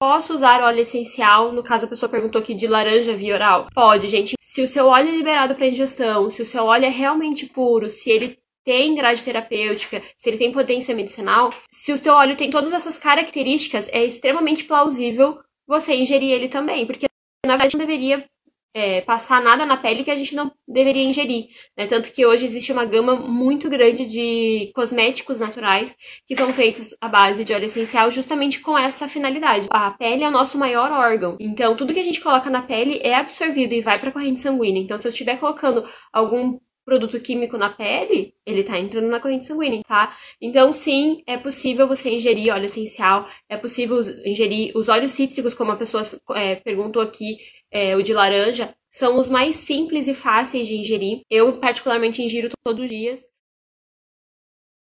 Posso usar óleo essencial? No caso, a pessoa perguntou aqui de laranja via oral. Pode, gente. Se o seu óleo é liberado para ingestão, se o seu óleo é realmente puro, se ele tem grade terapêutica, se ele tem potência medicinal, se o seu óleo tem todas essas características, é extremamente plausível você ingerir ele também, porque na verdade não deveria é, passar nada na pele que a gente não deveria ingerir. Né? Tanto que hoje existe uma gama muito grande de cosméticos naturais que são feitos à base de óleo essencial justamente com essa finalidade. A pele é o nosso maior órgão. Então, tudo que a gente coloca na pele é absorvido e vai para a corrente sanguínea. Então, se eu estiver colocando algum produto químico na pele, ele tá entrando na corrente sanguínea, tá? Então, sim, é possível você ingerir óleo essencial, é possível ingerir os óleos cítricos, como a pessoa é, perguntou aqui, é, o de laranja, são os mais simples e fáceis de ingerir. Eu, particularmente, ingiro todos os dias.